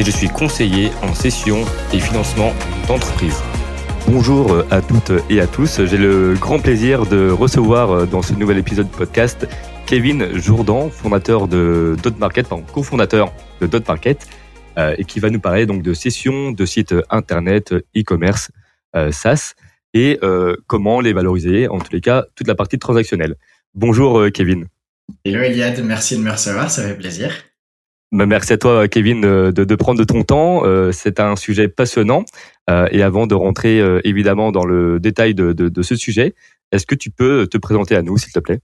et je suis conseiller en session et financement d'entreprise. Bonjour à toutes et à tous. J'ai le grand plaisir de recevoir dans ce nouvel épisode de podcast Kevin Jourdan, fondateur de Dot Market, enfin, cofondateur de Dot Market, euh, et qui va nous parler donc de sessions de sites internet, e-commerce, euh, SaaS, et euh, comment les valoriser, en tous les cas, toute la partie transactionnelle. Bonjour Kevin. Hello Eliade, merci de me recevoir, ça fait plaisir. Bah, merci à toi, Kevin, de, de prendre de ton temps. Euh, c'est un sujet passionnant. Euh, et avant de rentrer euh, évidemment dans le détail de, de, de ce sujet, est-ce que tu peux te présenter à nous, s'il te plaît?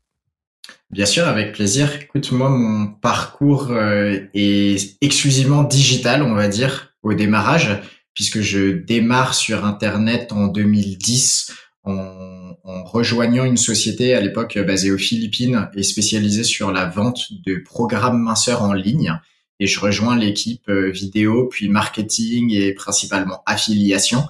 Bien sûr, avec plaisir. Écoute, moi, mon parcours est exclusivement digital, on va dire, au démarrage, puisque je démarre sur Internet en 2010 en, en rejoignant une société à l'époque basée aux Philippines et spécialisée sur la vente de programmes minceurs en ligne et je rejoins l'équipe euh, vidéo, puis marketing et principalement affiliation.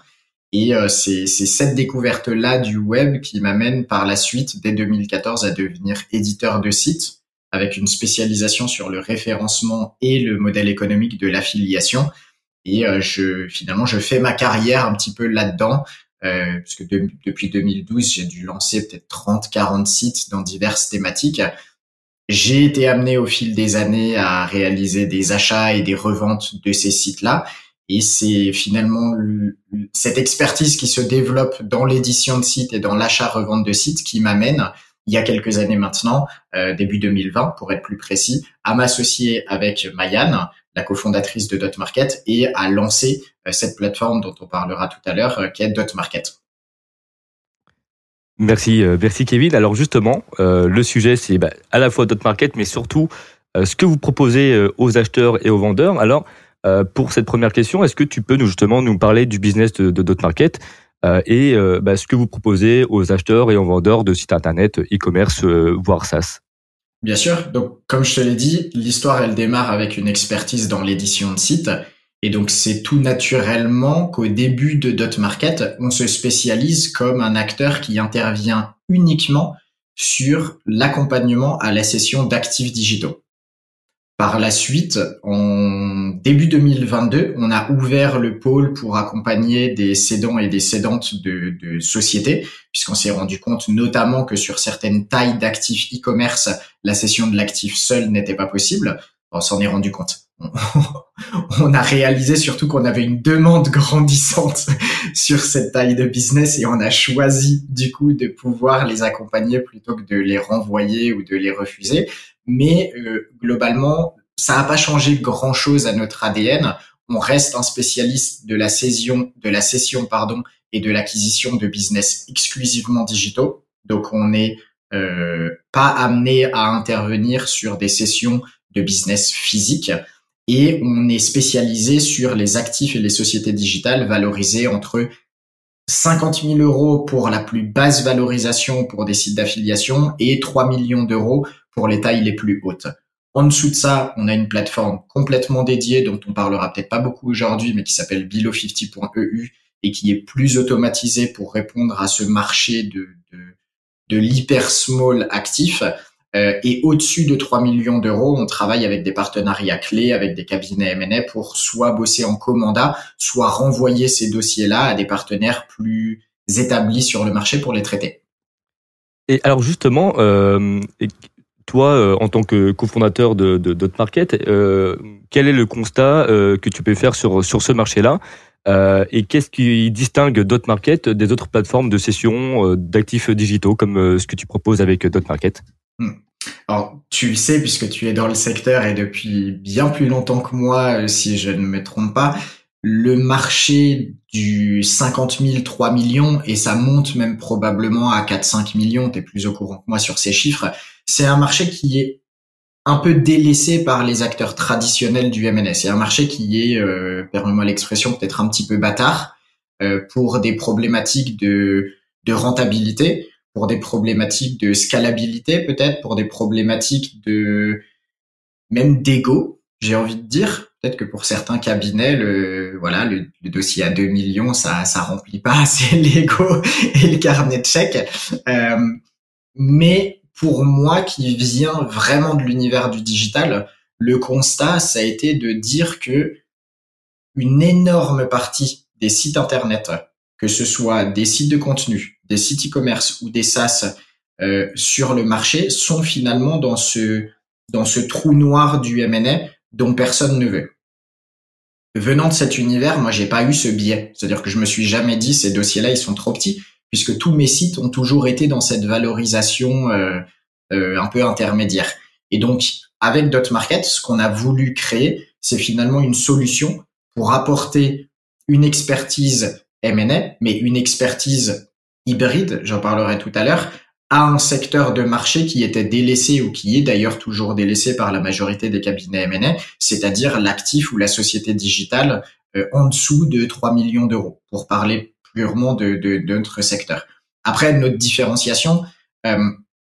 Et euh, c'est cette découverte-là du web qui m'amène par la suite, dès 2014, à devenir éditeur de site avec une spécialisation sur le référencement et le modèle économique de l'affiliation. Et euh, je, finalement, je fais ma carrière un petit peu là-dedans, euh, puisque depuis 2012, j'ai dû lancer peut-être 30, 40 sites dans diverses thématiques. J'ai été amené au fil des années à réaliser des achats et des reventes de ces sites-là. Et c'est finalement cette expertise qui se développe dans l'édition de sites et dans l'achat-revente de sites qui m'amène, il y a quelques années maintenant, euh, début 2020 pour être plus précis, à m'associer avec Mayan, la cofondatrice de Dot Market, et à lancer euh, cette plateforme dont on parlera tout à l'heure, euh, qui est Dot Market. Merci, euh, merci Kevin. Alors justement, euh, le sujet c'est bah, à la fois Dot Market, mais surtout euh, ce que vous proposez aux acheteurs et aux vendeurs. Alors pour cette première question, est-ce que tu peux nous justement nous parler du business de, de Dot Market et bah, ce que vous proposez aux acheteurs et aux vendeurs de sites internet, e-commerce, voire SaaS? Bien sûr. Donc comme je te l'ai dit, l'histoire elle démarre avec une expertise dans l'édition de sites et donc, c'est tout naturellement qu'au début de Dot Market, on se spécialise comme un acteur qui intervient uniquement sur l'accompagnement à la session d'actifs digitaux. Par la suite, en début 2022, on a ouvert le pôle pour accompagner des cédants et des cédantes de, de sociétés, puisqu'on s'est rendu compte notamment que sur certaines tailles d'actifs e-commerce, la cession de l'actif seul n'était pas possible. On s'en est rendu compte on a réalisé surtout qu'on avait une demande grandissante sur cette taille de business et on a choisi du coup de pouvoir les accompagner plutôt que de les renvoyer ou de les refuser. Mais euh, globalement, ça n'a pas changé grand chose à notre ADN. On reste un spécialiste de la session, de la session pardon, et de l'acquisition de business exclusivement digitaux. Donc on n'est euh, pas amené à intervenir sur des sessions de business physique et on est spécialisé sur les actifs et les sociétés digitales valorisées entre 50 000 euros pour la plus basse valorisation pour des sites d'affiliation et 3 millions d'euros pour les tailles les plus hautes. En dessous de ça, on a une plateforme complètement dédiée dont on parlera peut-être pas beaucoup aujourd'hui, mais qui s'appelle below50.eu et qui est plus automatisée pour répondre à ce marché de, de, de l'hyper small actif euh, et au-dessus de 3 millions d'euros, on travaille avec des partenariats clés, avec des cabinets M&A pour soit bosser en commanda, soit renvoyer ces dossiers-là à des partenaires plus établis sur le marché pour les traiter. Et alors justement, euh, toi, euh, en tant que cofondateur de, de Dot Market, quel est le constat que tu peux faire sur sur ce marché-là et qu'est-ce qui distingue Dot Market des autres plateformes de cession d'actifs digitaux comme ce que tu proposes avec Dot Market hmm. Alors, tu le sais puisque tu es dans le secteur et depuis bien plus longtemps que moi, euh, si je ne me trompe pas, le marché du 50 000, 3 millions, et ça monte même probablement à 4-5 millions, tu es plus au courant que moi sur ces chiffres, c'est un marché qui est un peu délaissé par les acteurs traditionnels du M&A. C'est un marché qui est, euh, permets-moi l'expression, peut-être un petit peu bâtard euh, pour des problématiques de, de rentabilité, pour des problématiques de scalabilité peut-être, pour des problématiques de même d'ego, j'ai envie de dire. Peut-être que pour certains cabinets, le voilà, le, dossier à 2 millions, ça ça remplit pas assez l'ego et le carnet de chèques. Euh, mais pour moi, qui vient vraiment de l'univers du digital, le constat, ça a été de dire que une énorme partie des sites internet, que ce soit des sites de contenu, des sites e-commerce ou des SaaS euh, sur le marché, sont finalement dans ce dans ce trou noir du M&A dont personne ne veut. Venant de cet univers, moi j'ai pas eu ce biais, c'est-à-dire que je me suis jamais dit ces dossiers-là ils sont trop petits puisque tous mes sites ont toujours été dans cette valorisation euh, euh, un peu intermédiaire. Et donc, avec Dot Market, ce qu'on a voulu créer, c'est finalement une solution pour apporter une expertise M&A, mais une expertise hybride, j'en parlerai tout à l'heure, à un secteur de marché qui était délaissé ou qui est d'ailleurs toujours délaissé par la majorité des cabinets M&A, c'est-à-dire l'actif ou la société digitale euh, en dessous de 3 millions d'euros, pour parler purement de, de, notre secteur. Après, notre différenciation, euh,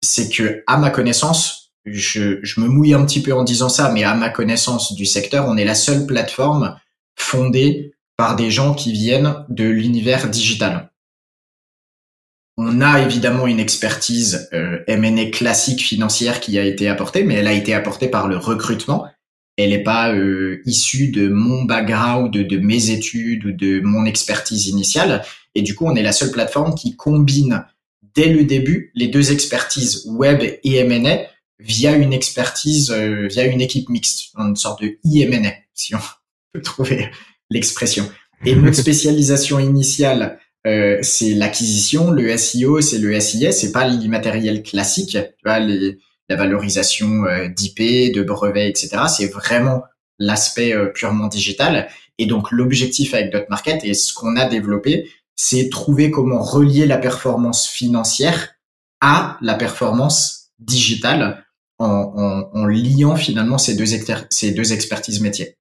c'est que, à ma connaissance, je, je me mouille un petit peu en disant ça, mais à ma connaissance du secteur, on est la seule plateforme fondée par des gens qui viennent de l'univers digital. On a évidemment une expertise euh, M&A classique financière qui a été apportée, mais elle a été apportée par le recrutement elle n'est pas euh, issue de mon background, de, de, mes études ou de mon expertise initiale. Et du coup, on est la seule plateforme qui combine dès le début les deux expertises web et M&A via une expertise, euh, via une équipe mixte, une sorte de IMNA, si on peut trouver l'expression. Et notre spécialisation initiale, euh, c'est l'acquisition, le SEO, c'est le SIS, c'est pas l'immatériel classique, tu vois, les, la valorisation euh, d'IP, de brevets, etc. C'est vraiment l'aspect euh, purement digital. Et donc l'objectif avec Dot Market et ce qu'on a développé, c'est trouver comment relier la performance financière à la performance digitale en, en, liant finalement ces deux, ces deux expertises métiers.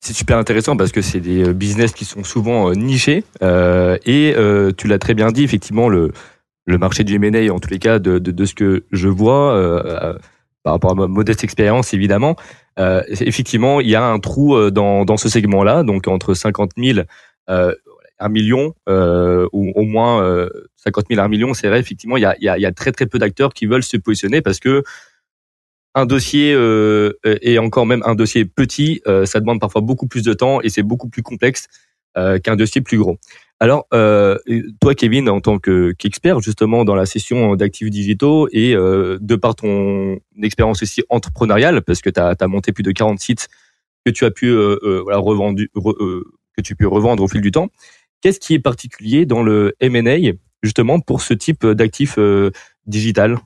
C'est super intéressant parce que c'est des euh, business qui sont souvent nichés euh, et euh, tu l'as très bien dit effectivement le le marché du M&A, en tous les cas, de, de, de ce que je vois, euh, euh, par rapport à ma modeste expérience, évidemment, euh, effectivement, il y a un trou euh, dans, dans ce segment-là, donc entre 50 000 euh, 1 million, euh, ou au moins 50 000 1 million, c'est vrai, effectivement, il y a, il y, a, il y a très très peu d'acteurs qui veulent se positionner parce que un dossier euh, et encore même un dossier petit, ça demande parfois beaucoup plus de temps et c'est beaucoup plus complexe qu'un dossier plus gros. Alors, euh, toi, Kevin, en tant qu'expert justement dans la session d'actifs digitaux et euh, de par ton expérience aussi entrepreneuriale, parce que tu as, monté plus de 40 sites que tu as pu euh, euh voilà, revendu, euh, que tu peux revendre au fil du temps, qu'est-ce qui est particulier dans le M&A justement pour ce type d'actifs digital?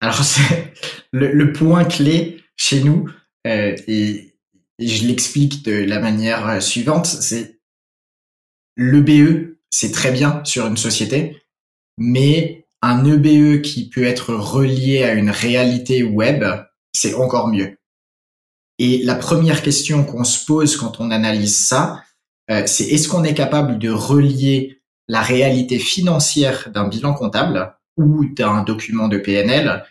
Alors, le, le, point clé chez nous, et, et je l'explique de la manière suivante, c'est l'EBE, c'est très bien sur une société, mais un EBE qui peut être relié à une réalité web, c'est encore mieux. Et la première question qu'on se pose quand on analyse ça, euh, c'est est-ce qu'on est capable de relier la réalité financière d'un bilan comptable ou d'un document de PNL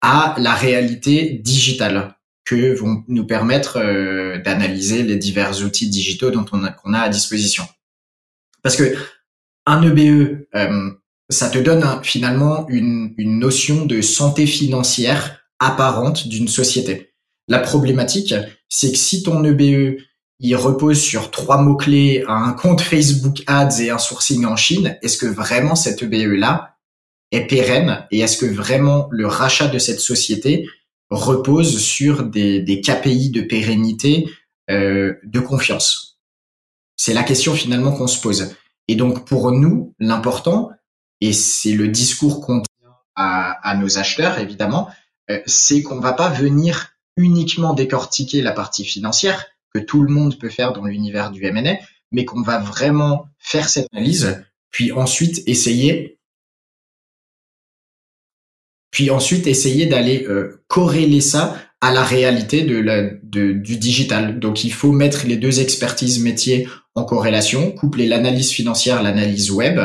à la réalité digitale que vont nous permettre euh, d'analyser les divers outils digitaux dont on qu'on a à disposition. Parce que un EBE, euh, ça te donne finalement une, une notion de santé financière apparente d'une société. La problématique, c'est que si ton EBE il repose sur trois mots-clés, un compte Facebook Ads et un sourcing en Chine, est-ce que vraiment cet EBE-là est pérenne et est-ce que vraiment le rachat de cette société repose sur des, des KPI de pérennité, euh, de confiance? C'est la question finalement qu'on se pose. Et donc pour nous, l'important, et c'est le discours qu'on tient à, nos acheteurs évidemment, euh, c'est qu'on va pas venir uniquement décortiquer la partie financière que tout le monde peut faire dans l'univers du M&A, mais qu'on va vraiment faire cette analyse, puis ensuite essayer puis ensuite essayer d'aller euh, corréler ça à la réalité de la, de, du digital. Donc il faut mettre les deux expertises métiers en corrélation, coupler l'analyse financière, l'analyse web.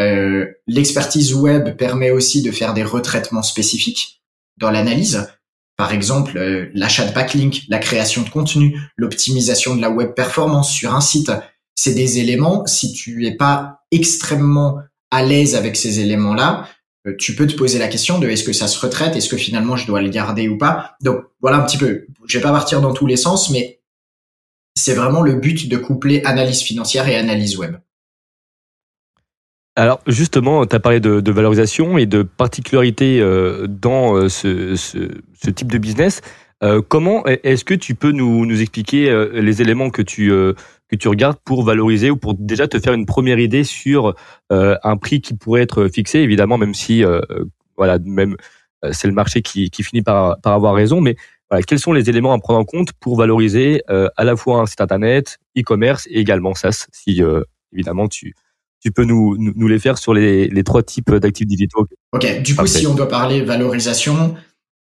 Euh, l'expertise web permet aussi de faire des retraitements spécifiques dans l'analyse. Par exemple, euh, l'achat de backlink, la création de contenu, l'optimisation de la web performance sur un site. C'est des éléments, si tu es pas extrêmement à l'aise avec ces éléments-là, tu peux te poser la question de est-ce que ça se retraite, est-ce que finalement je dois le garder ou pas. Donc voilà un petit peu. Je vais pas partir dans tous les sens, mais c'est vraiment le but de coupler analyse financière et analyse web. Alors justement, tu as parlé de, valorisation et de particularité euh, dans euh, ce, type de business. comment est-ce que tu peux nous expliquer les éléments que tu que tu regardes pour valoriser ou pour déjà te faire une première idée sur euh, un prix qui pourrait être fixé, évidemment, même si euh, voilà, même euh, c'est le marché qui, qui finit par, par avoir raison, mais voilà, quels sont les éléments à prendre en compte pour valoriser à la fois un site internet, e-commerce et également SaaS, si évidemment tu tu peux nous, nous, les faire sur les, les trois types d'actifs digitaux. Ok, du coup, si on doit parler valorisation,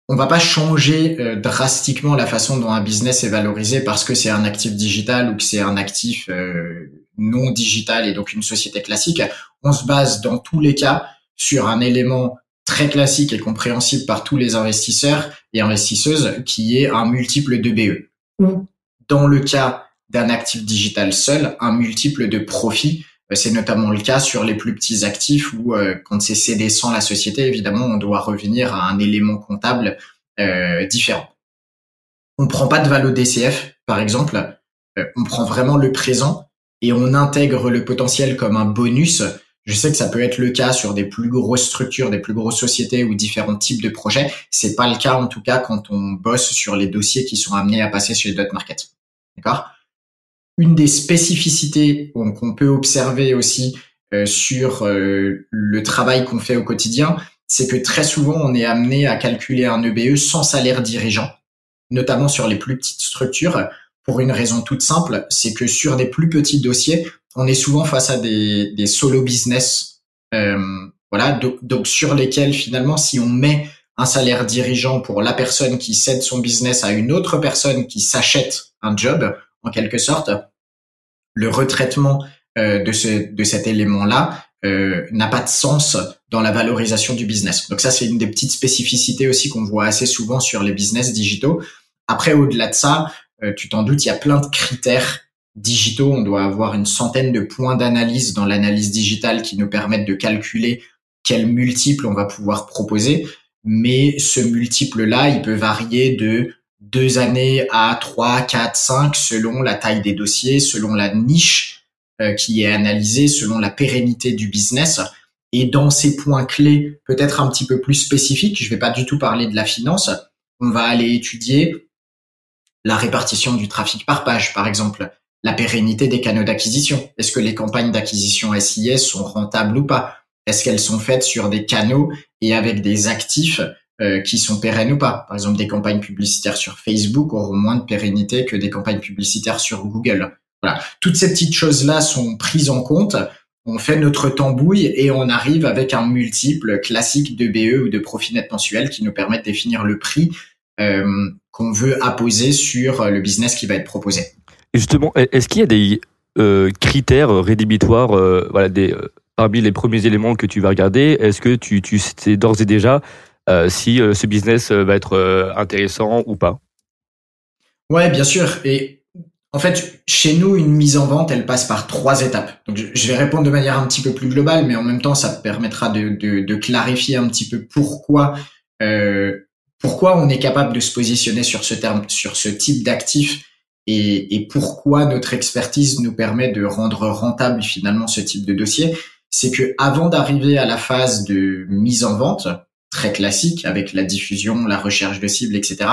on va pas changer euh, drastiquement la façon dont un business est valorisé parce que c'est un actif digital ou que c'est un actif euh, non digital et donc une société classique. On se base dans tous les cas sur un élément très classique et compréhensible par tous les investisseurs et investisseuses qui est un multiple de BE. Ou dans le cas d'un actif digital seul, un multiple de profit c'est notamment le cas sur les plus petits actifs où euh, quand c'est cédé sans la société, évidemment, on doit revenir à un élément comptable euh, différent. On prend pas de valo DCF, par exemple, on prend vraiment le présent et on intègre le potentiel comme un bonus. Je sais que ça peut être le cas sur des plus grosses structures, des plus grosses sociétés ou différents types de projets. C'est pas le cas en tout cas quand on bosse sur les dossiers qui sont amenés à passer sur les dot market. D'accord? Une des spécificités qu'on peut observer aussi euh, sur euh, le travail qu'on fait au quotidien, c'est que très souvent on est amené à calculer un EBE sans salaire dirigeant, notamment sur les plus petites structures, pour une raison toute simple, c'est que sur des plus petits dossiers, on est souvent face à des, des solo business, euh, voilà, donc sur lesquels finalement, si on met un salaire dirigeant pour la personne qui cède son business à une autre personne qui s'achète un job, en quelque sorte, le retraitement euh, de, ce, de cet élément-là euh, n'a pas de sens dans la valorisation du business. Donc ça, c'est une des petites spécificités aussi qu'on voit assez souvent sur les business digitaux. Après, au-delà de ça, euh, tu t'en doutes, il y a plein de critères digitaux. On doit avoir une centaine de points d'analyse dans l'analyse digitale qui nous permettent de calculer quel multiple on va pouvoir proposer. Mais ce multiple-là, il peut varier de deux années à trois, quatre, cinq, selon la taille des dossiers, selon la niche euh, qui est analysée, selon la pérennité du business. Et dans ces points clés, peut-être un petit peu plus spécifiques, je ne vais pas du tout parler de la finance, on va aller étudier la répartition du trafic par page, par exemple, la pérennité des canaux d'acquisition. Est-ce que les campagnes d'acquisition SIS sont rentables ou pas? Est-ce qu'elles sont faites sur des canaux et avec des actifs euh, qui sont pérennes ou pas. Par exemple, des campagnes publicitaires sur Facebook auront moins de pérennité que des campagnes publicitaires sur Google. Voilà, toutes ces petites choses-là sont prises en compte. On fait notre tambouille et on arrive avec un multiple classique de BE ou de profit net mensuel qui nous permet de définir le prix euh, qu'on veut apposer sur le business qui va être proposé. justement, est-ce qu'il y a des euh, critères rédhibitoires, voilà, des parmi les premiers éléments que tu vas regarder? Est-ce que tu, tu sais d'ores et déjà euh, si euh, ce business euh, va être intéressant ou pas. Ouais, bien sûr. Et en fait, chez nous, une mise en vente, elle passe par trois étapes. Donc, je vais répondre de manière un petit peu plus globale, mais en même temps, ça permettra de, de, de clarifier un petit peu pourquoi euh, pourquoi on est capable de se positionner sur ce terme, sur ce type d'actif, et, et pourquoi notre expertise nous permet de rendre rentable finalement ce type de dossier. C'est que avant d'arriver à la phase de mise en vente, très classique avec la diffusion, la recherche de cibles, etc.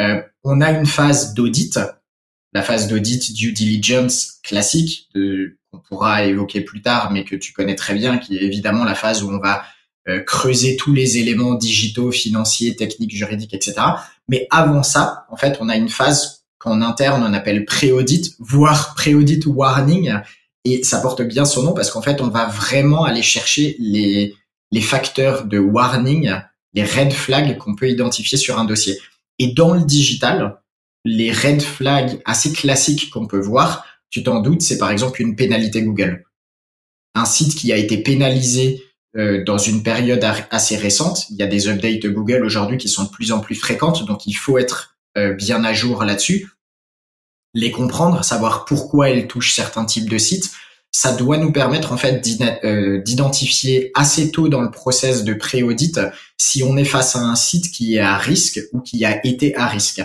Euh, on a une phase d'audit, la phase d'audit due diligence classique qu'on pourra évoquer plus tard, mais que tu connais très bien, qui est évidemment la phase où on va euh, creuser tous les éléments digitaux, financiers, techniques, juridiques, etc. Mais avant ça, en fait, on a une phase qu'en interne on appelle pré-audit, voire pré-audit warning, et ça porte bien son nom parce qu'en fait, on va vraiment aller chercher les les facteurs de warning, les red flags qu'on peut identifier sur un dossier. Et dans le digital, les red flags assez classiques qu'on peut voir, tu t'en doutes, c'est par exemple une pénalité Google. Un site qui a été pénalisé euh, dans une période assez récente, il y a des updates de Google aujourd'hui qui sont de plus en plus fréquentes, donc il faut être euh, bien à jour là-dessus, les comprendre, savoir pourquoi elles touchent certains types de sites. Ça doit nous permettre en fait euh, d'identifier assez tôt dans le process de pré-audit si on est face à un site qui est à risque ou qui a été à risque.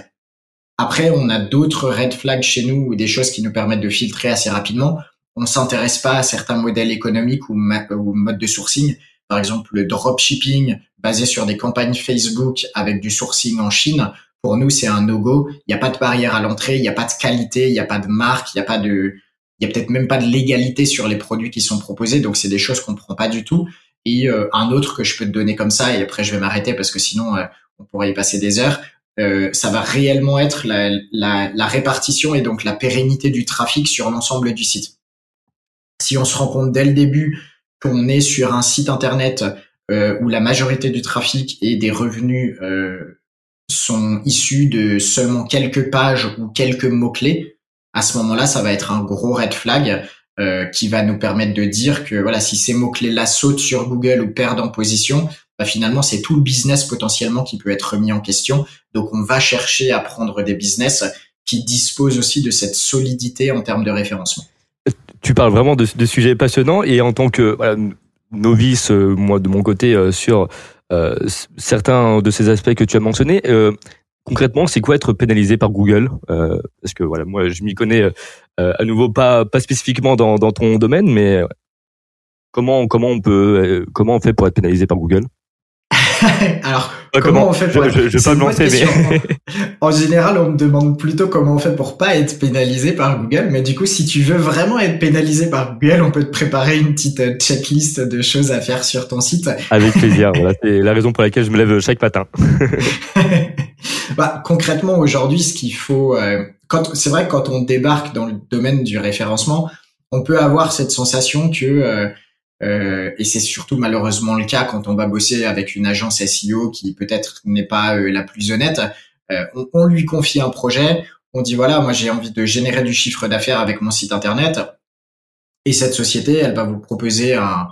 Après, on a d'autres red flags chez nous ou des choses qui nous permettent de filtrer assez rapidement. On s'intéresse pas à certains modèles économiques ou, ou modes de sourcing. Par exemple, le dropshipping basé sur des campagnes Facebook avec du sourcing en Chine. Pour nous, c'est un no-go. Il n'y a pas de barrière à l'entrée, il n'y a pas de qualité, il n'y a pas de marque, il n'y a pas de, il y a peut-être même pas de légalité sur les produits qui sont proposés. Donc, c'est des choses qu'on prend pas du tout. Et euh, un autre que je peux te donner comme ça, et après je vais m'arrêter parce que sinon euh, on pourrait y passer des heures. Euh, ça va réellement être la, la, la, répartition et donc la pérennité du trafic sur l'ensemble du site. Si on se rend compte dès le début qu'on est sur un site internet euh, où la majorité du trafic et des revenus euh, sont issus de seulement quelques pages ou quelques mots-clés, à ce moment-là, ça va être un gros red flag euh, qui va nous permettre de dire que voilà, si ces mots-clés-là sautent sur Google ou perdent en position, bah, finalement, c'est tout le business potentiellement qui peut être remis en question. Donc, on va chercher à prendre des business qui disposent aussi de cette solidité en termes de référencement. Tu parles vraiment de, sujets passionnants et en tant que voilà, novice, euh, moi de mon côté, euh, sur euh, certains de ces aspects que tu as mentionnés, concrètement, c'est quoi être pénalisé par Google Parce que voilà, moi, je m'y connais à nouveau pas pas spécifiquement dans, dans ton domaine, mais comment comment on peut comment on fait pour être pénalisé par Google? Alors, comment, on fait pour je, je, pas me lancer, mais... en général, on me demande plutôt comment on fait pour pas être pénalisé par Google. Mais du coup, si tu veux vraiment être pénalisé par Google, on peut te préparer une petite euh, checklist de choses à faire sur ton site. Avec plaisir. voilà, c'est la raison pour laquelle je me lève chaque matin. Bah, concrètement, aujourd'hui, ce qu'il faut, euh, quand c'est vrai que quand on débarque dans le domaine du référencement, on peut avoir cette sensation que euh, euh, et c'est surtout malheureusement le cas quand on va bosser avec une agence SEO qui peut-être n'est pas euh, la plus honnête. Euh, on, on, lui confie un projet, on dit voilà, moi j'ai envie de générer du chiffre d'affaires avec mon site internet, et cette société, elle va vous proposer un,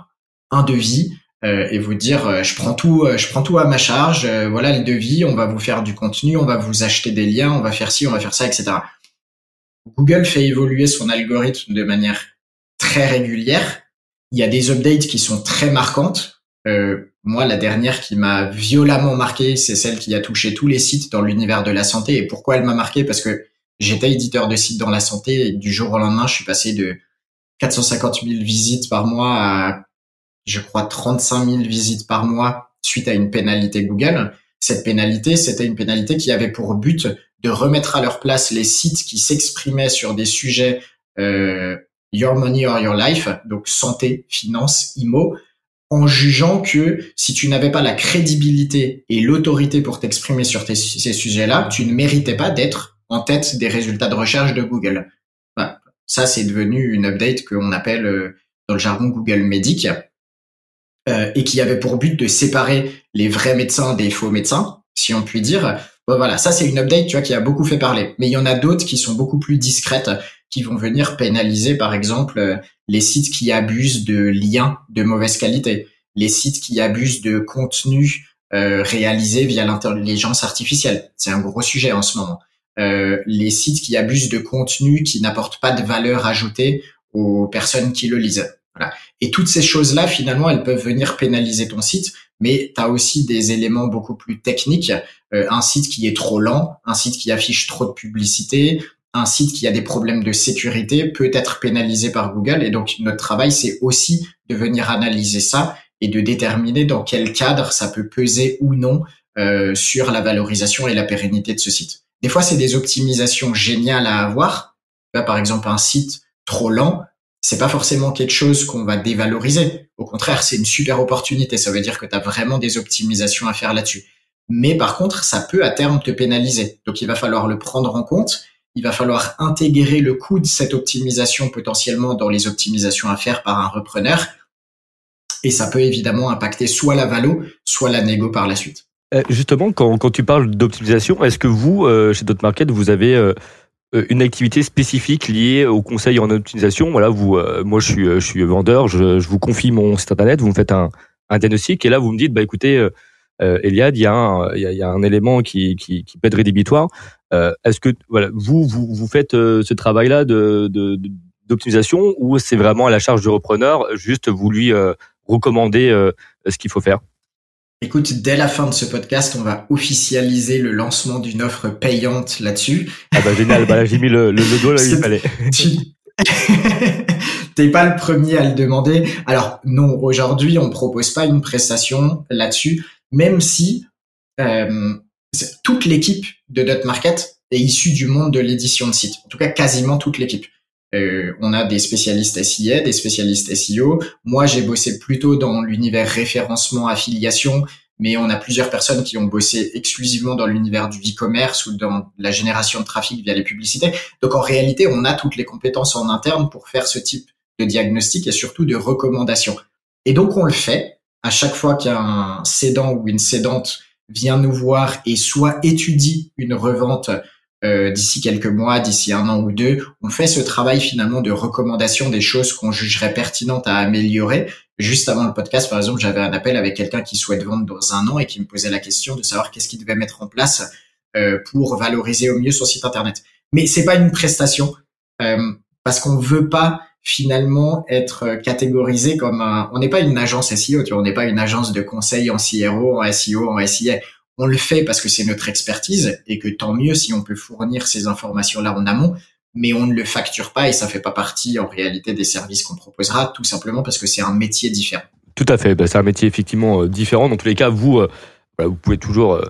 un devis et vous dire je prends tout, je prends tout à ma charge, voilà le devis, on va vous faire du contenu, on va vous acheter des liens, on va faire ci, on va faire ça, etc. Google fait évoluer son algorithme de manière très régulière il y a des updates qui sont très marquantes. Euh, moi, la dernière qui m'a violemment marqué, c'est celle qui a touché tous les sites dans l'univers de la santé. Et pourquoi elle m'a marqué? Parce que j'étais éditeur de sites dans la santé du jour au lendemain, je suis passé de 450 000 visites par mois à, je crois, 35 000 visites par mois suite à une pénalité Google. Cette pénalité, c'était une pénalité qui avait pour but de remettre à leur place les sites qui s'exprimaient sur des sujets euh, Your Money or Your Life, donc santé, finance, IMO, en jugeant que si tu n'avais pas la crédibilité et l'autorité pour t'exprimer sur ces sujets-là, tu ne méritais pas d'être en tête des résultats de recherche de Google. ça, c'est devenu une update qu'on appelle euh, dans le jargon Google Medic, euh, et qui avait pour but de séparer les vrais médecins des faux médecins, si on peut dire. voilà, ça c'est une update, tu vois, qui a beaucoup fait parler. Mais il y en a d'autres qui sont beaucoup plus discrètes qui vont venir pénaliser, par exemple, euh, les sites qui abusent de liens de mauvaise qualité, les sites qui abusent de contenu euh, réalisé via l'intelligence artificielle. C'est un gros sujet en ce moment. Euh, les sites qui abusent de contenu qui n'apportent pas de valeur ajoutée aux personnes qui le lisent. Voilà. Et toutes ces choses-là, finalement, elles peuvent venir pénaliser ton site, mais tu as aussi des éléments beaucoup plus techniques. Euh, un site qui est trop lent, un site qui affiche trop de publicité, un site qui a des problèmes de sécurité peut être pénalisé par Google. Et donc, notre travail, c'est aussi de venir analyser ça et de déterminer dans quel cadre ça peut peser ou non euh, sur la valorisation et la pérennité de ce site. Des fois, c'est des optimisations géniales à avoir. par exemple, un site trop lent, c'est pas forcément quelque chose qu'on va dévaloriser. Au contraire, c'est une super opportunité. Ça veut dire que tu as vraiment des optimisations à faire là-dessus. Mais par contre, ça peut à terme te pénaliser. Donc, il va falloir le prendre en compte il va falloir intégrer le coût de cette optimisation potentiellement dans les optimisations à faire par un repreneur. Et ça peut évidemment impacter soit la valo, soit la négo par la suite. justement, quand, quand tu parles d'optimisation, est-ce que vous, chez Dot Market, vous avez une activité spécifique liée au conseil en optimisation Voilà, vous, moi, je suis, je suis vendeur, je, je, vous confie mon site internet, vous me faites un, un diagnostic, et là, vous me dites, bah écoutez, Eliade, il y, a un, il y a un élément qui, qui, qui peut être rédhibitoire. Est-ce que voilà, vous, vous, vous faites ce travail-là d'optimisation ou c'est vraiment à la charge du repreneur, juste vous lui recommander ce qu'il faut faire? Écoute, dès la fin de ce podcast, on va officialiser le lancement d'une offre payante là-dessus. Ah bah génial, bah là j'ai mis le, le, le doigt là où il fallait. T'es pas le premier à le demander. Alors non, aujourd'hui on propose pas une prestation là-dessus, même si euh, toute l'équipe de Dot Market est issue du monde de l'édition de site. En tout cas, quasiment toute l'équipe. Euh, on a des spécialistes SIA, des spécialistes SEO. Moi, j'ai bossé plutôt dans l'univers référencement, affiliation, mais on a plusieurs personnes qui ont bossé exclusivement dans l'univers du e-commerce ou dans la génération de trafic via les publicités. Donc, en réalité, on a toutes les compétences en interne pour faire ce type de diagnostic et surtout de recommandations. Et donc, on le fait à chaque fois qu'un cédant ou une cédante vient nous voir et soit étudie une revente euh, d'ici quelques mois, d'ici un an ou deux, on fait ce travail finalement de recommandation des choses qu'on jugerait pertinentes à améliorer. Juste avant le podcast, par exemple, j'avais un appel avec quelqu'un qui souhaite vendre dans un an et qui me posait la question de savoir qu'est-ce qu'il devait mettre en place euh, pour valoriser au mieux son site internet. Mais c'est pas une prestation euh, parce qu'on veut pas finalement être catégorisé comme un. On n'est pas une agence SEO, tu vois, on n'est pas une agence de conseil en CRO, en SEO, en SIA on le fait parce que c'est notre expertise et que tant mieux si on peut fournir ces informations-là en amont, mais on ne le facture pas et ça fait pas partie en réalité des services qu'on proposera, tout simplement parce que c'est un métier différent. Tout à fait, bah, c'est un métier effectivement euh, différent. Dans tous les cas, vous, euh, vous pouvez toujours euh,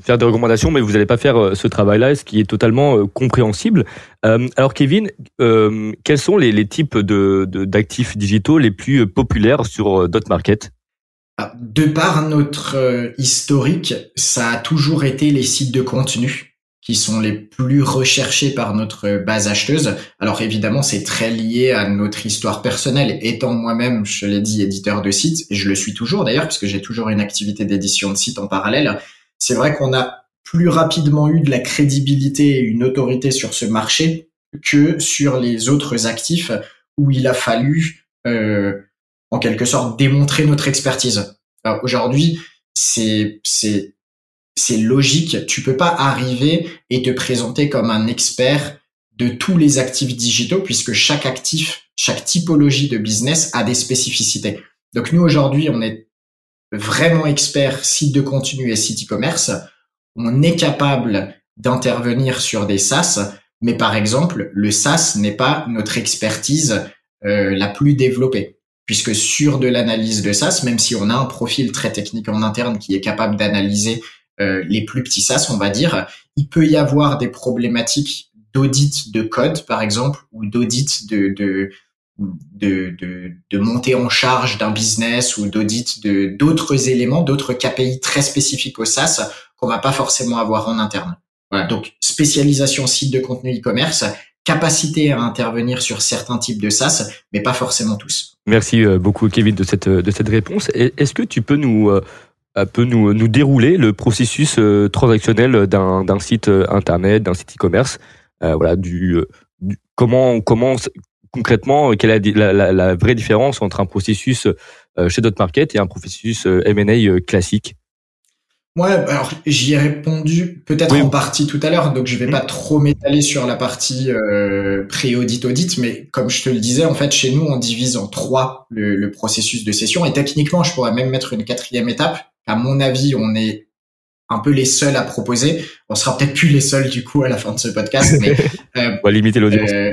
faire des recommandations, mais vous n'allez pas faire ce travail-là, ce qui est totalement compréhensible. alors Kevin, quels sont les, types d'actifs digitaux les plus populaires sur Dot Market de par notre euh, historique, ça a toujours été les sites de contenu qui sont les plus recherchés par notre base acheteuse. Alors évidemment, c'est très lié à notre histoire personnelle. Étant moi-même, je l'ai dit, éditeur de sites, et je le suis toujours d'ailleurs, puisque j'ai toujours une activité d'édition de sites en parallèle, c'est vrai qu'on a plus rapidement eu de la crédibilité et une autorité sur ce marché que sur les autres actifs où il a fallu euh, en quelque sorte démontrer notre expertise. Aujourd'hui, c'est c'est c'est logique. Tu peux pas arriver et te présenter comme un expert de tous les actifs digitaux puisque chaque actif, chaque typologie de business a des spécificités. Donc nous aujourd'hui, on est vraiment expert site de contenu et site e-commerce. On est capable d'intervenir sur des SaaS, mais par exemple, le SaaS n'est pas notre expertise euh, la plus développée puisque sur de l'analyse de SaaS, même si on a un profil très technique en interne qui est capable d'analyser euh, les plus petits SaaS, on va dire, il peut y avoir des problématiques d'audit de code, par exemple, ou d'audit de, de, de, de, de montée en charge d'un business ou d'audit de d'autres éléments, d'autres KPI très spécifiques au SaaS qu'on va pas forcément avoir en interne. Voilà, donc spécialisation site de contenu e-commerce, capacité à intervenir sur certains types de SaaS, mais pas forcément tous. Merci euh, beaucoup Kevin de cette, de cette réponse. Est-ce que tu peux nous, euh, peu nous, nous dérouler le processus euh, transactionnel d'un site internet, d'un site e-commerce voilà, du, comment, comment concrètement, quelle est la, la, la, vraie différence entre un processus chez Dotmarket et un processus M&A classique? Ouais, alors j'y ai répondu peut-être en partie tout à l'heure, donc je vais pas trop m'étaler sur la partie euh, pré-audit audit, mais comme je te le disais, en fait, chez nous, on divise en trois le, processus de session, et techniquement, je pourrais même mettre une quatrième étape. À mon avis, on est un peu les seuls à proposer. On sera peut-être plus les seuls du coup à la fin de ce podcast, mais euh, on va limiter l'audience. Euh,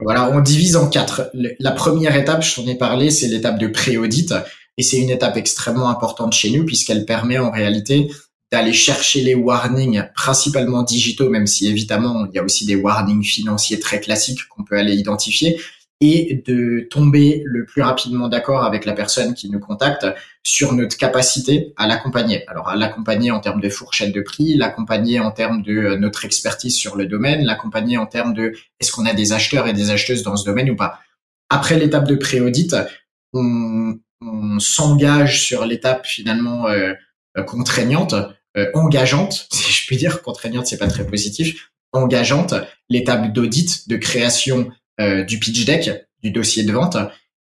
voilà, on divise en quatre. La première étape, je t'en ai parlé, c'est l'étape de pré-audit. Et c'est une étape extrêmement importante chez nous puisqu'elle permet en réalité d'aller chercher les warnings principalement digitaux, même si évidemment il y a aussi des warnings financiers très classiques qu'on peut aller identifier, et de tomber le plus rapidement d'accord avec la personne qui nous contacte sur notre capacité à l'accompagner. Alors à l'accompagner en termes de fourchette de prix, l'accompagner en termes de euh, notre expertise sur le domaine, l'accompagner en termes de est-ce qu'on a des acheteurs et des acheteuses dans ce domaine ou pas. Après l'étape de pré-audit, on, on s'engage sur l'étape finalement euh, contraignante engageante, si je puis dire, contraignante, c'est pas très positif, engageante, l'étape d'audit, de création du pitch deck, du dossier de vente,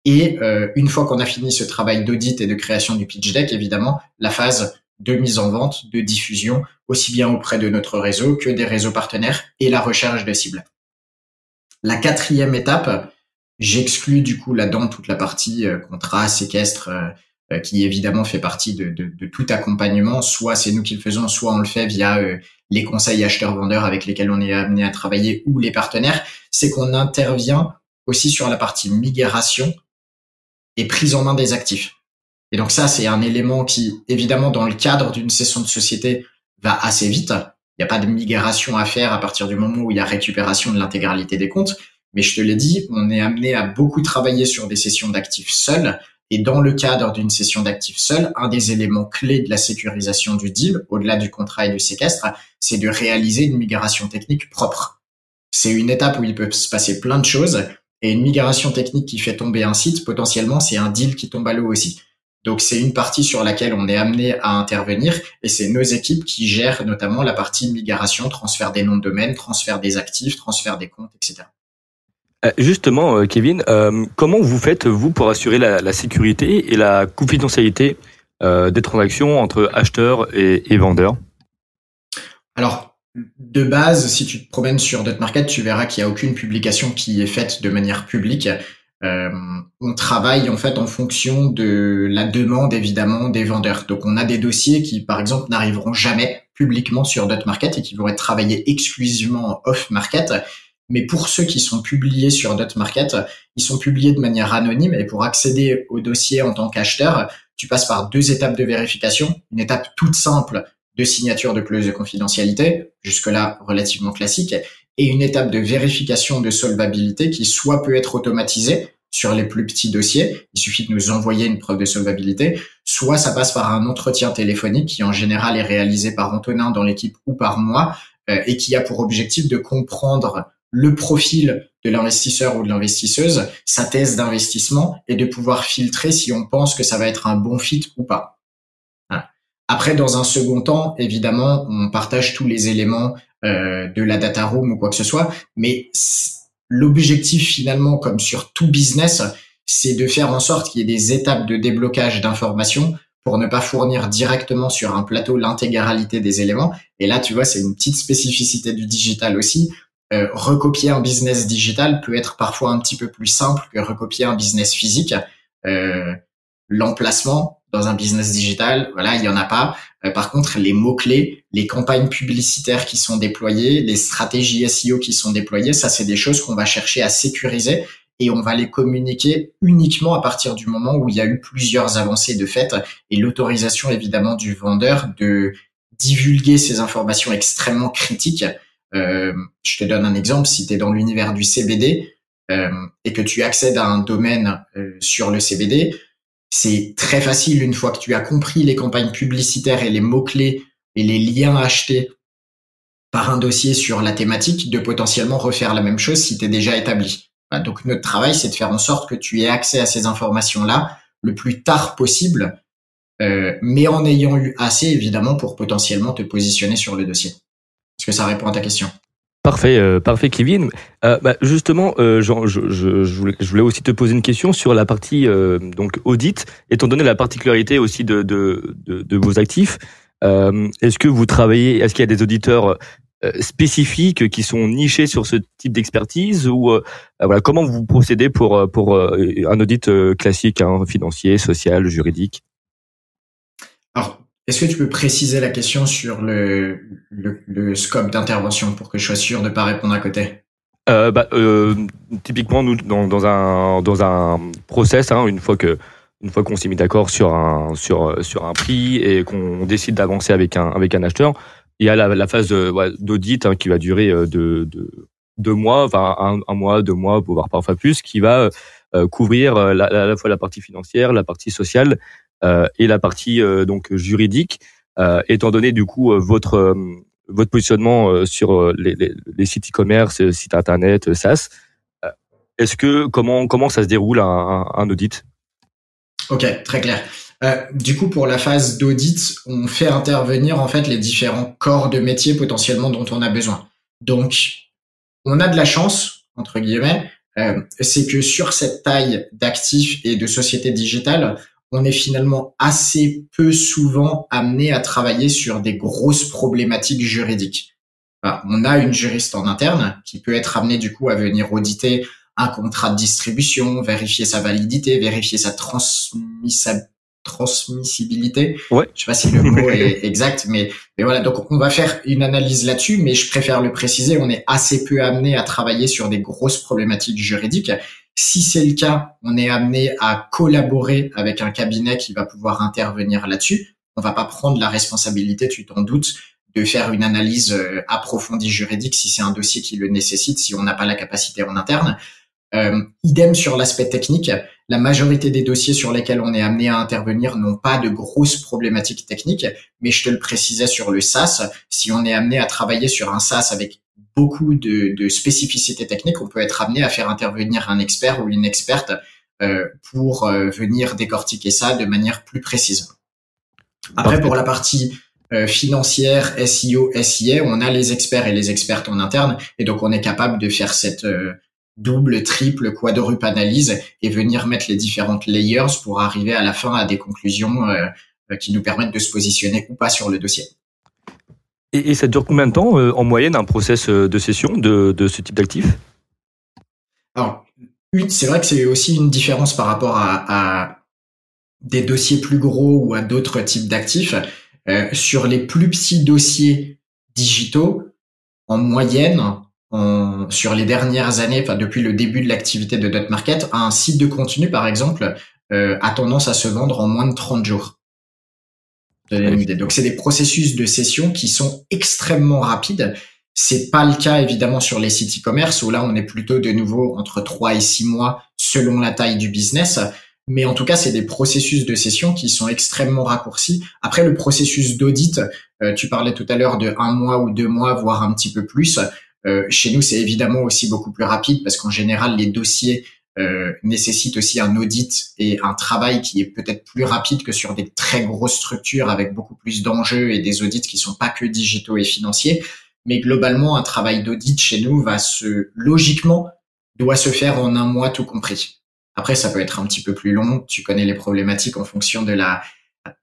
et une fois qu'on a fini ce travail d'audit et de création du pitch deck, évidemment, la phase de mise en vente, de diffusion, aussi bien auprès de notre réseau que des réseaux partenaires et la recherche de cibles. La quatrième étape, j'exclus du coup là-dedans toute la partie euh, contrat, séquestre, euh, euh, qui évidemment fait partie de, de, tout accompagnement. Soit c'est nous qui le faisons, soit on le fait via les conseils acheteurs-vendeurs avec lesquels on est amené à travailler ou les partenaires. C'est qu'on intervient aussi sur la partie migration et prise en main des actifs. Et donc ça, c'est un élément qui, évidemment, dans le cadre d'une session de société, va assez vite. Il n'y a pas de migration à faire à partir du moment où il y a récupération de l'intégralité des comptes. Mais je te l'ai dit, on est amené à beaucoup travailler sur des sessions d'actifs seuls. Et dans le cadre d'une session d'actifs seuls, un des éléments clés de la sécurisation du deal, au-delà du contrat et du séquestre, c'est de réaliser une migration technique propre. C'est une étape où il peut se passer plein de choses. Et une migration technique qui fait tomber un site, potentiellement, c'est un deal qui tombe à l'eau aussi. Donc c'est une partie sur laquelle on est amené à intervenir et c'est nos équipes qui gèrent notamment la partie migration, transfert des noms de domaine, transfert des actifs, transfert des comptes, etc. Euh, justement, euh, Kevin, euh, comment vous faites vous pour assurer la, sécurité et la confidentialité des transactions entre acheteurs et, vendeurs? Alors, de base, si tu te promènes sur Market, tu verras qu'il n'y a aucune publication qui est faite de manière publique. On travaille en fait en fonction de la demande évidemment des vendeurs. Donc on a des dossiers qui par exemple n'arriveront jamais publiquement sur Dot Market et qui vont être travaillés exclusivement off market. Mais pour ceux qui sont publiés sur Dot Market, ils sont publiés de manière anonyme et pour accéder au dossier en tant qu'acheteur, tu passes par deux étapes de vérification. Une étape toute simple de signature de clause de confidentialité, jusque-là relativement classique, et une étape de vérification de solvabilité qui soit peut être automatisée sur les plus petits dossiers, il suffit de nous envoyer une preuve de solvabilité, soit ça passe par un entretien téléphonique qui en général est réalisé par Antonin dans l'équipe ou par moi euh, et qui a pour objectif de comprendre le profil de l'investisseur ou de l'investisseuse, sa thèse d'investissement et de pouvoir filtrer si on pense que ça va être un bon fit ou pas. Après, dans un second temps, évidemment, on partage tous les éléments euh, de la data room ou quoi que ce soit, mais l'objectif finalement, comme sur tout business, c'est de faire en sorte qu'il y ait des étapes de déblocage d'informations pour ne pas fournir directement sur un plateau l'intégralité des éléments. Et là, tu vois, c'est une petite spécificité du digital aussi. Euh, recopier un business digital peut être parfois un petit peu plus simple que recopier un business physique. Euh, L'emplacement, dans un business digital, voilà, il y en a pas. Euh, par contre, les mots-clés, les campagnes publicitaires qui sont déployées, les stratégies SEO qui sont déployées, ça, c'est des choses qu'on va chercher à sécuriser et on va les communiquer uniquement à partir du moment où il y a eu plusieurs avancées de fait et l'autorisation, évidemment, du vendeur de divulguer ces informations extrêmement critiques. Euh, je te donne un exemple. Si tu es dans l'univers du CBD euh, et que tu accèdes à un domaine euh, sur le CBD, c'est très facile une fois que tu as compris les campagnes publicitaires et les mots-clés et les liens achetés par un dossier sur la thématique de potentiellement refaire la même chose si tu es déjà établi. Donc notre travail, c'est de faire en sorte que tu aies accès à ces informations-là le plus tard possible, euh, mais en ayant eu assez évidemment pour potentiellement te positionner sur le dossier. Est-ce que ça répond à ta question? Parfait, euh, parfait, Kevin. Euh, bah, justement, euh, je, je, je, voulais, je, voulais, aussi te poser une question sur la partie euh, donc audit, étant donné la particularité aussi de, de, de, de vos actifs. Euh, est-ce que vous travaillez Est-ce qu'il y a des auditeurs euh, spécifiques qui sont nichés sur ce type d'expertise ou voilà comment vous procédez pour pour un audit classique, hein, financier, social, juridique? Alors est-ce que tu peux préciser la question sur le, le, scope d'intervention pour que je sois sûr de ne pas répondre à côté? Euh, bah, euh, Typiquement, nous, dans, dans, un, dans un process, hein, une fois que une fois qu'on s'est mis d'accord sur un sur sur un prix et qu'on décide d'avancer avec un avec un acheteur, il y a la, la phase d'audit hein, qui va durer euh, de, de deux mois, enfin un, mois, deux mois, voire parfois plus, qui va euh, couvrir la, à la fois la partie financière, la partie sociale euh, et la partie euh, donc juridique, euh, étant donné du coup votre votre positionnement sur les, les, les sites e-commerce, sites internet, SaaS. Est-ce que comment comment ça se déroule un, un audit? Ok, très clair. Euh, du coup, pour la phase d'audit, on fait intervenir en fait les différents corps de métier potentiellement dont on a besoin. Donc, on a de la chance entre guillemets, euh, c'est que sur cette taille d'actifs et de sociétés digitales, on est finalement assez peu souvent amené à travailler sur des grosses problématiques juridiques. on a une juriste en interne qui peut être amenée du coup à venir auditer un contrat de distribution, vérifier sa validité, vérifier sa transmissibilité. Ouais. Je sais pas si le mot est exact, mais, mais voilà. Donc, on va faire une analyse là-dessus, mais je préfère le préciser. On est assez peu amené à travailler sur des grosses problématiques juridiques. Si c'est le cas, on est amené à collaborer avec un cabinet qui va pouvoir intervenir là-dessus. On va pas prendre la responsabilité, tu t'en doutes, de faire une analyse euh, approfondie juridique si c'est un dossier qui le nécessite, si on n'a pas la capacité en interne. Euh, idem sur l'aspect technique. La majorité des dossiers sur lesquels on est amené à intervenir n'ont pas de grosses problématiques techniques, mais je te le précisais sur le SaaS, si on est amené à travailler sur un SaaS avec beaucoup de, spécificités techniques, on peut être amené à faire intervenir un expert ou une experte euh, pour euh, venir décortiquer ça de manière plus précise. Après, pour la partie euh, financière, SEO, SIA, on a les experts et les expertes en interne, et donc on est capable de faire cette double, triple, quadruple analyse et venir mettre les différentes layers pour arriver à la fin à des conclusions qui nous permettent de se positionner ou pas sur le dossier. Et, ça dure combien de temps euh, en moyenne un process euh, de session de, ce type d'actif? Alors, c'est vrai que c'est aussi une différence par rapport à, des dossiers plus gros ou à d'autres types d'actifs. Euh, sur les plus petits dossiers digitaux, en moyenne, sur les dernières années, enfin depuis le début de l'activité de Dot Market, un site de contenu, par exemple, a tendance à se vendre en moins de 30 jours. Donc c'est des processus de session qui sont extrêmement rapides. C'est pas le cas évidemment sur les sites e-commerce où là on est plutôt de nouveau entre 3 et 6 mois selon la taille du business. Mais en tout cas, c'est des processus de session qui sont extrêmement raccourcis. Après, le processus d'audit, euh, tu parlais tout à l'heure de un mois ou deux mois, voire un petit peu plus. Euh, chez nous, c'est évidemment aussi beaucoup plus rapide parce qu'en général, les dossiers euh, nécessitent aussi un audit et un travail qui est peut-être plus rapide que sur des très grosses structures avec beaucoup plus d'enjeux et des audits qui sont pas que digitaux et financiers. Mais globalement, un travail d'audit chez nous va se, logiquement, doit se faire en un mois tout compris. Après, ça peut être un petit peu plus long. Tu connais les problématiques en fonction de la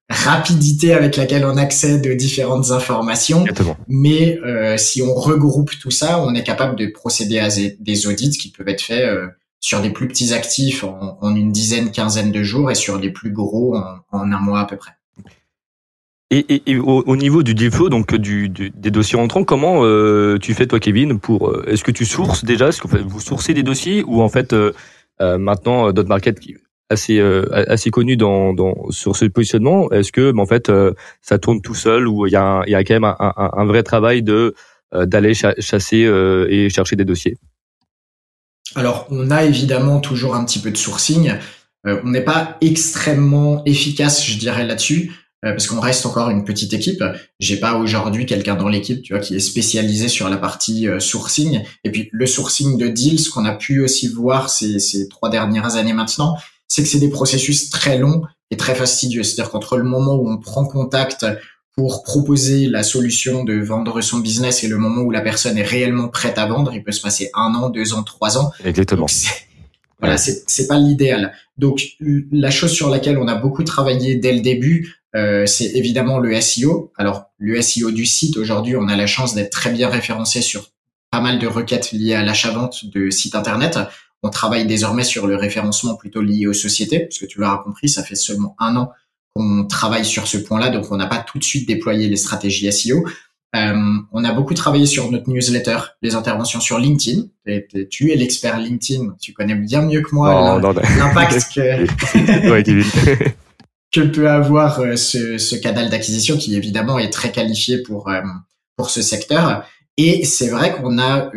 rapidité avec laquelle on accède aux différentes informations. Mais euh, si on regroupe tout ça, on est capable de procéder à des audits qui peuvent être faits euh, sur des plus petits actifs en, une dizaine, quinzaine de jours et sur les plus gros en, un mois à peu près. Et, et, au, niveau du flow, donc du, des dossiers entrants, comment euh, tu fais toi, Kevin Pour est-ce que tu sources déjà Est-ce que vous sourcez des dossiers ou en fait maintenant Dot Market qui assez euh, assez connu dans, dans sur ce positionnement Est-ce que en fait euh, ça tourne tout seul ou il y a il y a quand même un, un, un vrai travail de euh, d'aller chasser et chercher des dossiers? Alors on a évidemment toujours un petit peu de sourcing. on n'est pas extrêmement efficace, je dirais là-dessus. parce qu'on reste encore une petite équipe. J'ai pas aujourd'hui quelqu'un dans l'équipe, tu vois, qui est spécialisé sur la partie sourcing. Et puis le sourcing de deals, qu'on a pu aussi voir ces, ces trois dernières années maintenant, c'est que c'est des processus très longs et très fastidieux. C'est-à-dire qu'entre le moment où on prend contact pour proposer la solution de vendre son business et le moment où la personne est réellement prête à vendre, il peut se passer un an, deux ans, trois ans. Exactement. voilà, c'est c'est pas l'idéal. Donc la chose sur laquelle on a beaucoup travaillé dès le début, euh, c'est évidemment le SEO. Alors le SEO du site aujourd'hui, on a la chance d'être très bien référencé sur pas mal de requêtes liées à l'achat-vente de sites internet. On travaille désormais sur le référencement plutôt lié aux sociétés, parce que tu l'auras compris, ça fait seulement un an qu'on travaille sur ce point-là, donc on n'a pas tout de suite déployé les stratégies SEO. Euh, on a beaucoup travaillé sur notre newsletter, les interventions sur LinkedIn. tu es l'expert LinkedIn, tu connais bien mieux que moi l'impact que, que peut avoir euh, ce, ce canal d'acquisition qui évidemment est très qualifié pour euh, pour ce secteur. Et c'est vrai qu'on a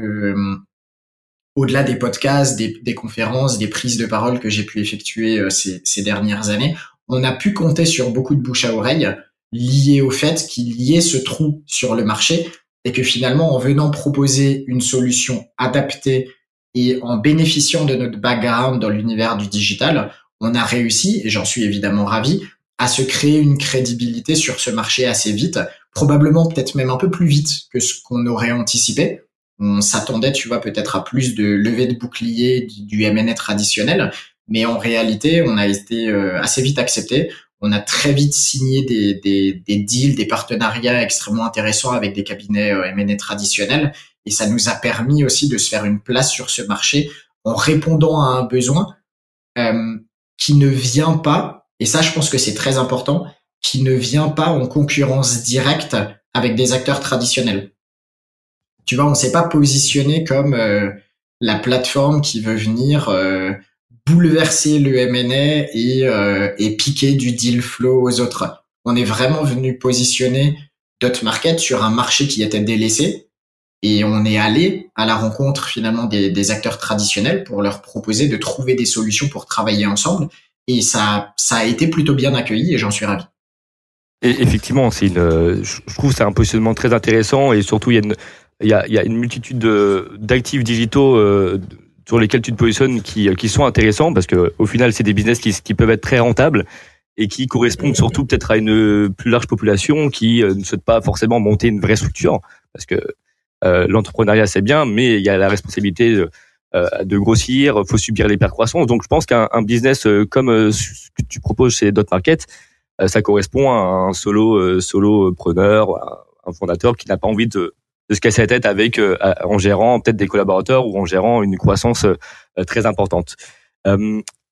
au-delà des podcasts, des, conférences, des prises de parole que j'ai pu effectuer ces, dernières années, on a pu compter sur beaucoup de bouche à oreille lié au fait qu'il y ait ce trou sur le marché et que finalement, en venant proposer une solution adaptée et en bénéficiant de notre background dans l'univers du digital, on a réussi, et j'en suis évidemment ravi, à se créer une crédibilité sur ce marché assez vite, probablement peut-être même un peu plus vite que ce qu'on aurait anticipé. On s'attendait, tu vois, peut-être à plus de levée de bouclier du, M&A traditionnel, mais en réalité, on a été euh, assez vite accepté. On a très vite signé des, des, des deals, des partenariats extrêmement intéressants avec des cabinets euh, M&A traditionnels, et ça nous a permis aussi de se faire une place sur ce marché en répondant à un besoin euh, qui ne vient pas, et ça je pense que c'est très important, qui ne vient pas en concurrence directe avec des acteurs traditionnels. Tu vois, on s'est pas positionné comme euh, la plateforme qui veut venir euh, bouleverser le M&A et, euh, et piquer du deal flow aux autres. On est vraiment venu positionner Dot Market sur un marché qui était délaissé et on est allé à la rencontre finalement des, acteurs traditionnels pour leur proposer de trouver des solutions pour travailler ensemble. Et ça, ça a été plutôt bien accueilli et j'en suis ravi. Effectivement, c'est je trouve c'est un positionnement très intéressant et surtout il y a une, il y a une multitude d'actifs digitaux euh, sur lesquels tu te positionnes qui, qui sont intéressants parce que au final c'est des business qui, qui peuvent être très rentables et qui correspondent surtout peut-être à une plus large population qui euh, ne souhaite pas forcément monter une vraie structure parce que euh, l'entrepreneuriat c'est bien, mais il y a la responsabilité de, euh, de grossir, faut subir l'hypercroissance. Donc je pense qu'un business euh, comme ce que tu proposes chez Dot Market, ça correspond à un solo solo preneur, un fondateur qui n'a pas envie de, de se casser la tête avec en gérant peut-être des collaborateurs ou en gérant une croissance très importante.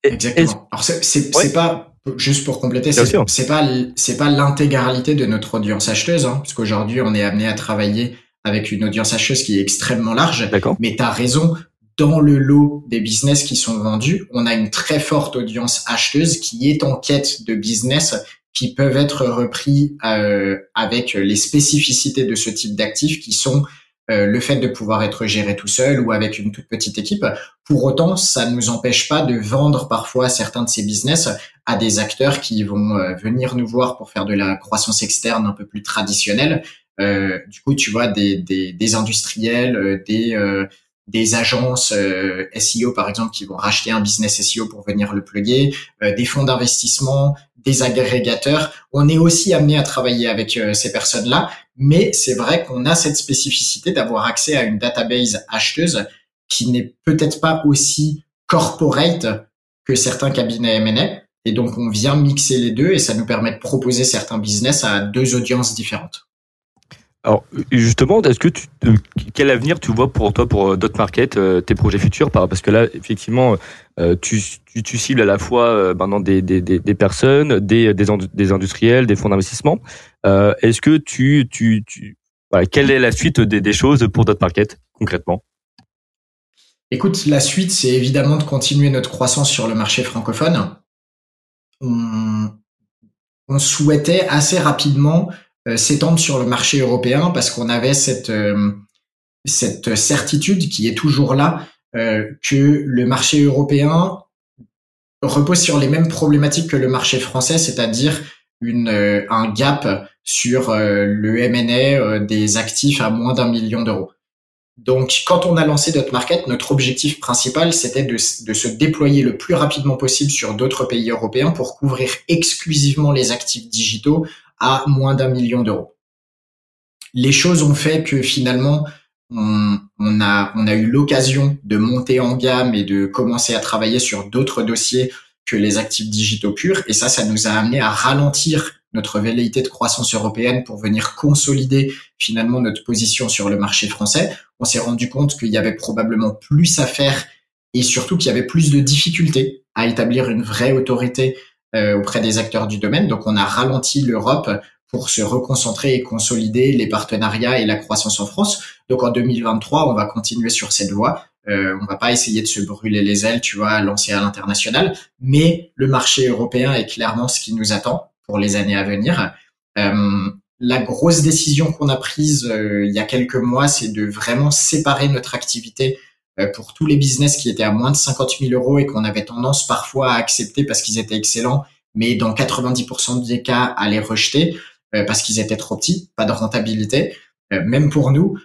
Exactement. Alors c'est pas juste pour compléter, c'est pas c'est pas l'intégralité de notre audience acheteuse, hein, parce qu'aujourd'hui on est amené à travailler avec une audience acheteuse qui est extrêmement large. Mais tu as raison, dans le lot des business qui sont vendus, on a une très forte audience acheteuse qui est en quête de business qui peuvent être repris euh, avec les spécificités de ce type d'actifs qui sont euh, le fait de pouvoir être géré tout seul ou avec une toute petite équipe. Pour autant, ça ne nous empêche pas de vendre parfois certains de ces business à des acteurs qui vont euh, venir nous voir pour faire de la croissance externe un peu plus traditionnelle euh, du coup, tu vois des, des, des industriels, euh, des des agences SEO par exemple qui vont racheter un business SEO pour venir le plugger, des fonds d'investissement, des agrégateurs. On est aussi amené à travailler avec ces personnes-là, mais c'est vrai qu'on a cette spécificité d'avoir accès à une database acheteuse qui n'est peut-être pas aussi corporate que certains cabinets M&A. Et donc, on vient mixer les deux et ça nous permet de proposer certains business à deux audiences différentes. Alors justement, est-ce que tu, euh, quel avenir tu vois pour toi pour euh, Dot Market, euh, tes projets futurs? Parce que là, effectivement, tu, tu, cibles à la fois maintenant des, des, des, personnes, des, des, industriels, des fonds d'investissement. est-ce que tu, tu, tu voilà, quelle est la suite des, des choses pour Dot Market concrètement? Écoute, la suite, c'est évidemment de continuer notre croissance sur le marché francophone. On, souhaitait assez rapidement s'étendre sur le marché européen parce qu'on avait cette euh, cette certitude qui est toujours là euh, que le marché européen repose sur les mêmes problématiques que le marché français, c'est-à-dire une un gap sur le M&A des actifs à moins d'un million d'euros. Donc, quand on a lancé Dot Market, notre objectif principal, c'était de, de, se déployer le plus rapidement possible sur d'autres pays européens pour couvrir exclusivement les actifs digitaux à moins d'un million d'euros. Les choses ont fait que finalement, on, a, on a eu l'occasion de monter en gamme et de commencer à travailler sur d'autres dossiers que les actifs digitaux purs. Et ça, ça nous a amené à ralentir notre velléité de croissance européenne pour venir consolider finalement notre position sur le marché français. On s'est rendu compte qu'il y avait probablement plus à faire et surtout qu'il y avait plus de difficultés à établir une vraie autorité auprès des acteurs du domaine. Donc on a ralenti l'Europe pour se reconcentrer et consolider les partenariats et la croissance en France. Donc en 2023, on va continuer sur cette voie. Euh, on va pas essayer de se brûler les ailes, tu vois, lancer à l'international, mais le marché européen est clairement ce qui nous attend pour les années à venir. Euh, la grosse décision qu'on a prise euh, il y a quelques mois, c'est de vraiment séparer notre activité euh, pour tous les business qui étaient à moins de 50 000 euros et qu'on avait tendance parfois à accepter parce qu'ils étaient excellents, mais dans 90% des cas à les rejeter euh, parce qu'ils étaient trop petits, pas de rentabilité. Euh, même pour nous,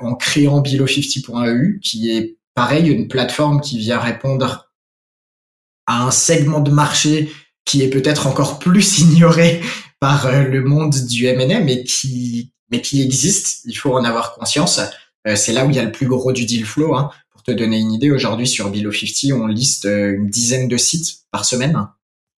en créant below50.eu, qui est pareil, une plateforme qui vient répondre à un segment de marché qui est peut-être encore plus ignoré par euh, le monde du M&A, mais qui, mais qui existe. Il faut en avoir conscience. Euh, c'est là où il y a le plus gros du deal flow. Hein. Te donner une idée, aujourd'hui sur Below 50, on liste euh, une dizaine de sites par semaine.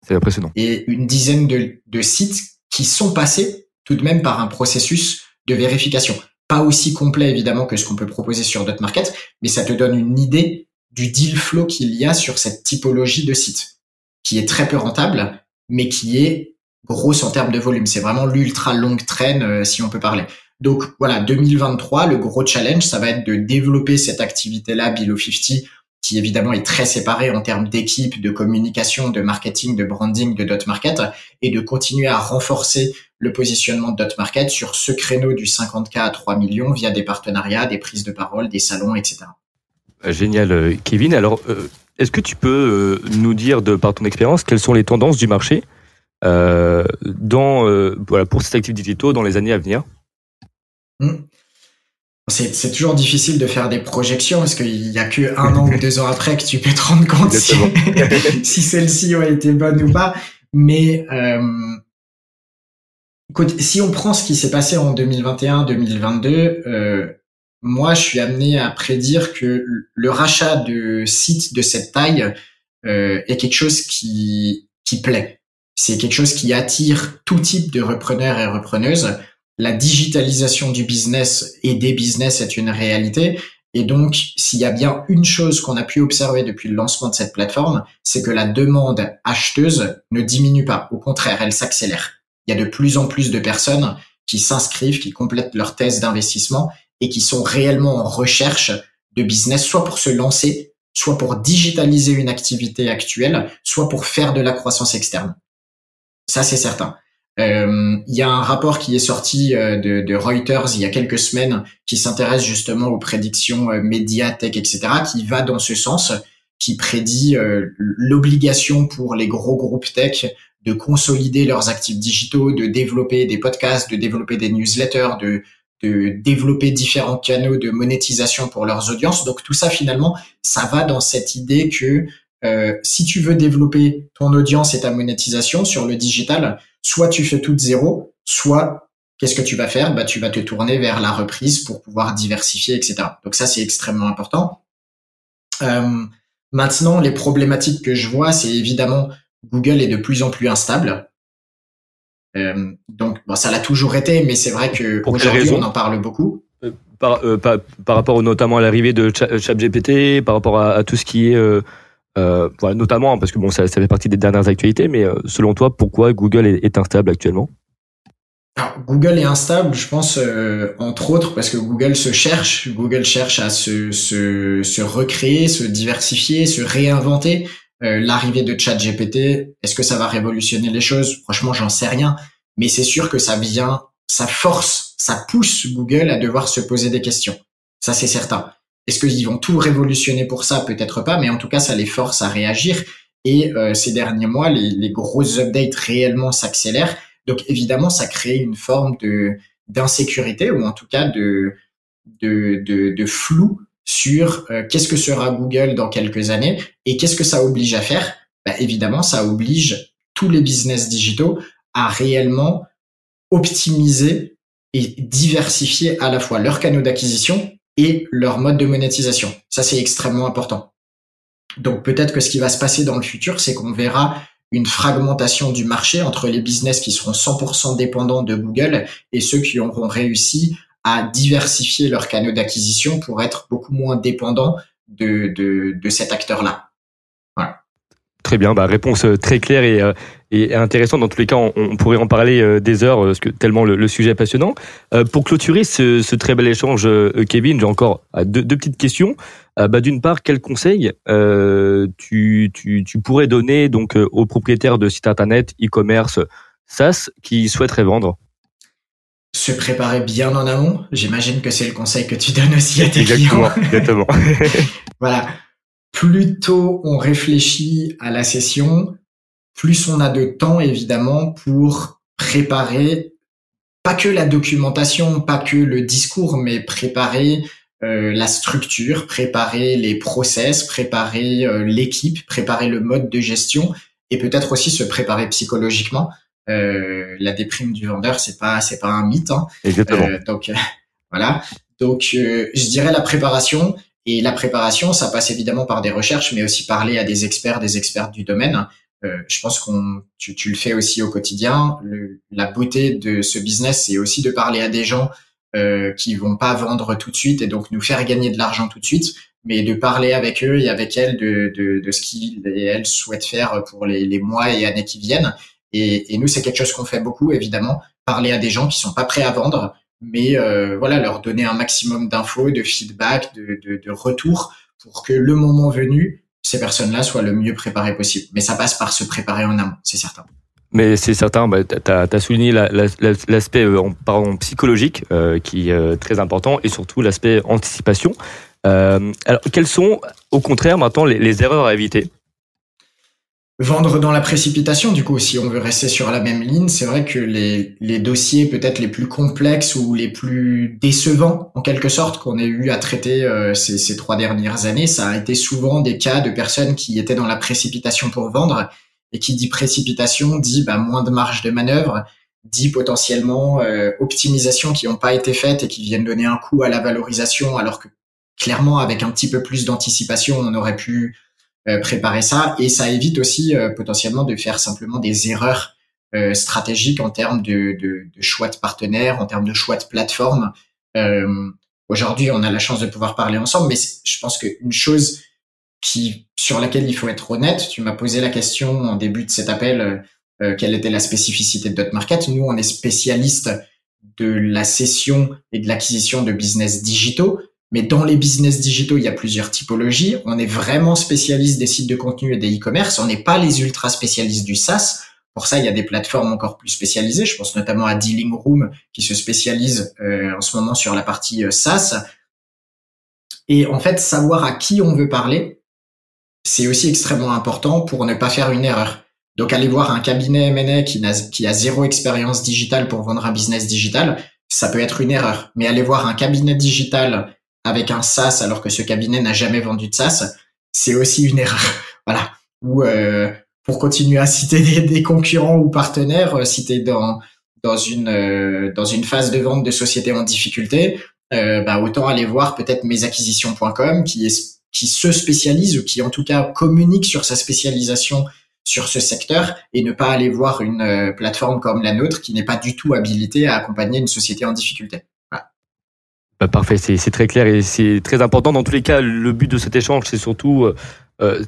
C'est impressionnant. Et une dizaine de, de sites qui sont passés tout de même par un processus de vérification. Pas aussi complet évidemment que ce qu'on peut proposer sur Dot Market, mais ça te donne une idée du deal flow qu'il y a sur cette typologie de site, qui est très peu rentable, mais qui est grosse en termes de volume. C'est vraiment l'ultra longue traîne, euh, si on peut parler. Donc voilà, 2023, le gros challenge, ça va être de développer cette activité-là, Below 50, qui évidemment est très séparée en termes d'équipe, de communication, de marketing, de branding de Dot Market, et de continuer à renforcer le positionnement de Dot Market sur ce créneau du 50K à 3 millions via des partenariats, des prises de parole, des salons, etc. Euh, génial, euh, Kevin. Alors, est-ce que tu peux nous dire, de par ton expérience, quelles sont les tendances du marché euh, dans, euh, voilà, pour cet actif digitaux dans les années à venir? Hmm. C'est toujours difficile de faire des projections parce qu'il n'y a que un an ou deux ans après que tu peux te rendre compte si, si celle-ci a été bonne ou pas. Mais euh, si on prend ce qui s'est passé en 2021-2022, euh, moi je suis amené à prédire que le rachat de sites de cette taille euh, est quelque chose qui, qui plaît c'est quelque chose qui attire tout type de repreneurs et repreneuses. La digitalisation du business et des business est une réalité. Et donc, s'il y a bien une chose qu'on a pu observer depuis le lancement de cette plateforme, c'est que la demande acheteuse ne diminue pas. Au contraire, elle s'accélère. Il y a de plus en plus de personnes qui s'inscrivent, qui complètent leur thèse d'investissement et qui sont réellement en recherche de business, soit pour se lancer, soit pour digitaliser une activité actuelle, soit pour faire de la croissance externe. Ça, c'est certain. Euh, il y a un rapport qui est sorti euh, de, Reuters il y a quelques semaines qui s'intéresse justement aux prédictions euh, médias, tech, etc., qui va dans ce sens, qui prédit l'obligation pour les gros groupes tech de consolider leurs actifs digitaux, de développer des podcasts, de développer des newsletters, de, développer différents canaux de monétisation pour leurs audiences. Donc tout ça finalement, ça va dans cette idée que si tu veux développer ton audience et ta monétisation sur le digital, soit tu fais tout de zéro, soit qu'est-ce que tu vas faire? Bah, tu vas te tourner vers la reprise pour pouvoir diversifier, etc. Donc ça, c'est extrêmement important. Euh, maintenant, les problématiques que je vois, c'est évidemment Google est de plus en plus instable. Euh, donc, bon, ça l'a toujours été, mais c'est vrai que aujourd'hui, on en parle beaucoup. Par, par, par, rapport notamment à l'arrivée de ChatGPT, par rapport à, à, tout ce qui est euh, voilà, notamment parce que bon, ça, ça, fait partie des dernières actualités, mais euh, selon toi, pourquoi Google est, instable actuellement? Alors, Google est instable, je pense, euh, entre autres, parce que Google se cherche, Google cherche à se, se, se recréer, se diversifier, se réinventer. L'arrivée de ChatGPT, est-ce que ça va révolutionner les choses? Franchement, j'en sais rien, mais c'est sûr que ça vient, ça force, ça pousse Google à devoir se poser des questions. Ça, c'est certain. Est-ce qu'ils vont tout révolutionner pour ça? Peut-être pas, mais en tout cas, ça les force à réagir. Et euh, ces derniers mois, les, grosses updates réellement s'accélèrent. Donc évidemment, ça crée une forme d'insécurité ou en tout cas de flou sur euh, qu'est-ce que sera Google dans quelques années et qu'est-ce que ça oblige à faire? Bah, évidemment, ça oblige tous les business digitaux à réellement optimiser et diversifier à la fois leurs canaux d'acquisition et leur mode de monétisation. Ça, c'est extrêmement important. Donc peut-être que ce qui va se passer dans le futur, c'est qu'on verra une fragmentation du marché entre les business qui seront 100% dépendants de Google et ceux qui auront réussi à diversifier leurs canaux d'acquisition pour être beaucoup moins dépendants de, de, de cet acteur-là. Très bien, bah, réponse euh, très claire et, euh, et intéressante. Dans tous les cas, on, pourrait en parler euh, des heures, parce que tellement le, sujet est passionnant. pour clôturer ce, ce, très bel échange, Kevin, j'ai encore deux, deux, petites questions. bah, D'une part, quel conseil tu, tu, tu, pourrais donner donc aux propriétaires de sites internet, e-commerce, SaaS, qui souhaiteraient vendre? Se préparer bien en amont. J'imagine que c'est le conseil que tu donnes aussi à tes clients. Exactement. voilà plus tôt on réfléchit à la session, plus on a de temps évidemment pour préparer pas que la documentation, pas que le discours, mais préparer euh, la structure, préparer les process, préparer euh, l'équipe, préparer le mode de gestion et peut-être aussi se préparer psychologiquement. Euh, la déprime du vendeur, c'est pas c'est pas un mythe. Hein. Exactement. donc voilà. Donc je dirais la préparation et la préparation, ça passe évidemment par des recherches, mais aussi parler à des experts, des experts du domaine. Euh, je pense qu'on tu, tu, le fais aussi au quotidien. Le, la beauté de ce business, c'est aussi de parler à des gens euh, qui vont pas vendre tout de suite et donc nous faire gagner de l'argent tout de suite, mais de parler avec eux et avec elles de, de, de ce qu'ils et elles souhaitent faire pour les, les mois et années qui viennent. Et, et nous, c'est quelque chose qu'on fait beaucoup, évidemment, parler à des gens qui sont pas prêts à vendre, mais euh, voilà, leur donner un maximum d'infos, de feedback, de, de, de retour pour que le moment venu, ces personnes-là soient le mieux préparées possible. Mais ça passe par se préparer en amont, c'est certain. Mais c'est certain, bah, tu as, souligné l'aspect la, euh, psychologique euh, qui est euh, très important et surtout l'aspect anticipation. Alors, quelles sont, au contraire, maintenant, les erreurs à éviter? Vendre dans la précipitation, du coup, si on veut rester sur la même ligne, c'est vrai que les, les dossiers peut-être les plus complexes ou les plus décevants, en quelque sorte, qu'on ait eu à traiter euh, ces, ces, trois dernières années, ça a été souvent des cas de personnes qui étaient dans la précipitation pour vendre, et qui dit précipitation dit bah, moins de marge de manœuvre, dit potentiellement euh, optimisation qui n'ont pas été faites et qui viennent donner un coup à la valorisation, alors que clairement, avec un petit peu plus d'anticipation, on aurait pu préparer ça et ça évite aussi euh, potentiellement de faire simplement des erreurs euh, stratégiques en termes de, de, de, choix de partenaires, en termes de choix de plateforme. Aujourd'hui, on a la chance de pouvoir parler ensemble, mais je pense qu'une chose qui sur laquelle il faut être honnête, tu m'as posé la question en début de cet appel, quelle était la spécificité de Dot Market. Nous, on est spécialiste de la cession et de l'acquisition de business digitaux. Mais dans les business digitaux, il y a plusieurs typologies. On est vraiment spécialiste des sites de contenu et des e-commerce. On n'est pas les ultra spécialistes du SaaS. Pour ça, il y a des plateformes encore plus spécialisées. Je pense notamment à Dealing Room qui se spécialise euh, en ce moment sur la partie euh, SaaS. Et en fait, savoir à qui on veut parler, c'est aussi extrêmement important pour ne pas faire une erreur. Donc, aller voir un cabinet M&A qui, qui a zéro expérience digitale pour vendre un business digital, ça peut être une erreur. Mais aller voir un cabinet digital avec un SaaS alors que ce cabinet n'a jamais vendu de SaaS, c'est aussi une erreur. voilà. Ou euh, pour continuer à citer des, concurrents ou partenaires, euh, si dans dans une euh, dans une phase de vente de société en difficulté, euh, bah, autant aller voir peut-être mesacquisitions.com qui qui se spécialise ou qui en tout cas communique sur sa spécialisation sur ce secteur et ne pas aller voir une plateforme comme la nôtre qui n'est pas du tout habilitée à accompagner une société en difficulté. Bah, parfait, c'est très clair et c'est très important. Dans tous les cas, le but de cet échange, c'est surtout euh, euh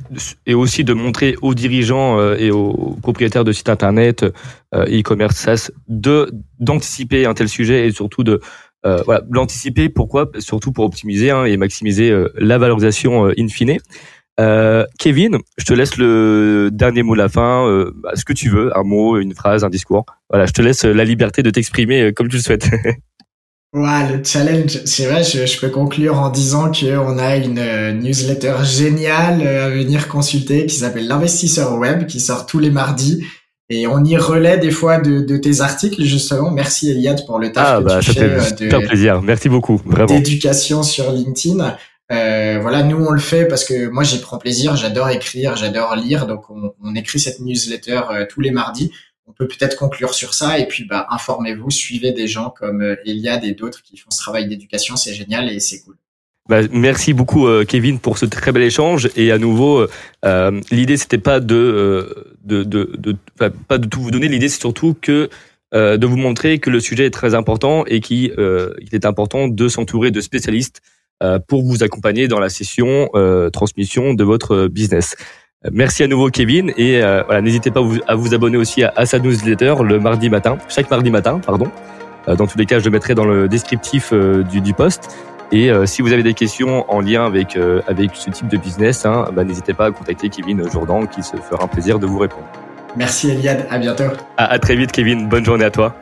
et aussi de montrer aux dirigeants euh, et aux propriétaires de sites internet, euh, e-commerce, SaaS, de d'anticiper un tel sujet et surtout de voilà, l'anticiper. Pourquoi? Surtout pour optimiser hein, et maximiser la valorisation in fine. Kevin, je te laisse le dernier mot de la fin. Bah, ce que tu veux, un mot, une phrase, un discours. Voilà, je te laisse la liberté de t'exprimer comme tu le souhaites. Ouais, le challenge, c'est vrai, je, je, peux conclure en disant qu'on a une euh, newsletter géniale euh, à venir consulter qui s'appelle l'investisseur web, qui sort tous les mardis. Et on y relaie des fois de, de tes articles, justement. Merci Eliade pour le taf ah, que bah, tu ça fais. Fait plaisir. Merci beaucoup, vraiment. D'éducation sur LinkedIn. Euh, voilà, nous on le fait parce que moi j'y prends plaisir, j'adore écrire, j'adore lire, donc on, on, écrit cette newsletter euh, tous les mardis on peut peut-être conclure sur ça et puis bah, informez-vous, suivez des gens comme euh, Eliade et d'autres qui font ce travail d'éducation, c'est génial et c'est cool. Bah, merci beaucoup euh, Kevin pour ce très bel échange et à nouveau euh, l'idée c'était pas de, de, de, de pas de tout vous donner l'idée c'est surtout que de vous montrer que le sujet est très important et qu'il est important de s'entourer de spécialistes pour vous accompagner dans la session transmission de votre business. Merci à nouveau Kevin et euh, voilà, n'hésitez pas à vous, abonner aussi à, sa newsletter le mardi matin, chaque mardi matin, pardon. Euh, dans tous les cas, je le mettrai dans le descriptif euh, du, du post. Et si vous avez des questions en lien avec avec ce type de business, hein, bah, n'hésitez pas à contacter Kevin Jourdan qui se fera un plaisir de vous répondre. Merci Eliade, à bientôt. À, à très vite Kevin, bonne journée à toi.